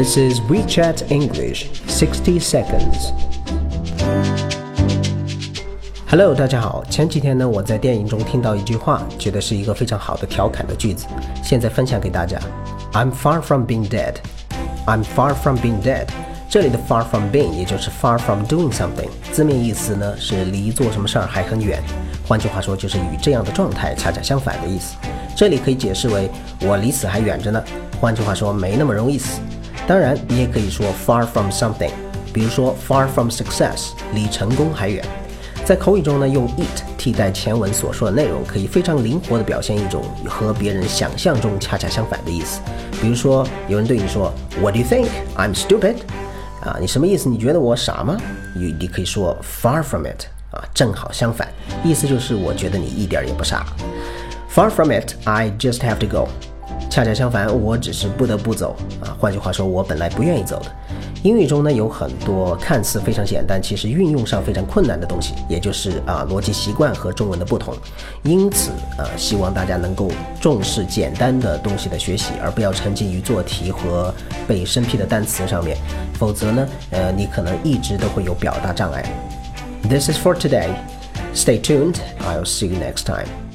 This is WeChat English 60 seconds. Hello，大家好。前几天呢，我在电影中听到一句话，觉得是一个非常好的调侃的句子，现在分享给大家。I'm far from being dead. I'm far from being dead. 这里的 far from being 也就是 far from doing something，字面意思呢是离做什么事儿还很远。换句话说，就是与这样的状态恰恰相反的意思。这里可以解释为我离死还远着呢。换句话说，没那么容易死。当然，你也可以说 far from something，比如说 far from success，离成功还远。在口语中呢，用 it 替代前文所说的内容，可以非常灵活地表现一种和别人想象中恰恰相反的意思。比如说，有人对你说 What do you think? I'm stupid. 啊，你什么意思？你觉得我傻吗？你你可以说 far from it 啊，正好相反，意思就是我觉得你一点也不傻。Far from it, I just have to go。恰恰相反，我只是不得不走啊。换句话说，我本来不愿意走的。英语中呢有很多看似非常简单，其实运用上非常困难的东西，也就是啊逻辑习惯和中文的不同。因此啊，希望大家能够重视简单的东西的学习，而不要沉浸于做题和背生僻的单词上面。否则呢，呃，你可能一直都会有表达障碍。This is for today. Stay tuned. I'll see you next time.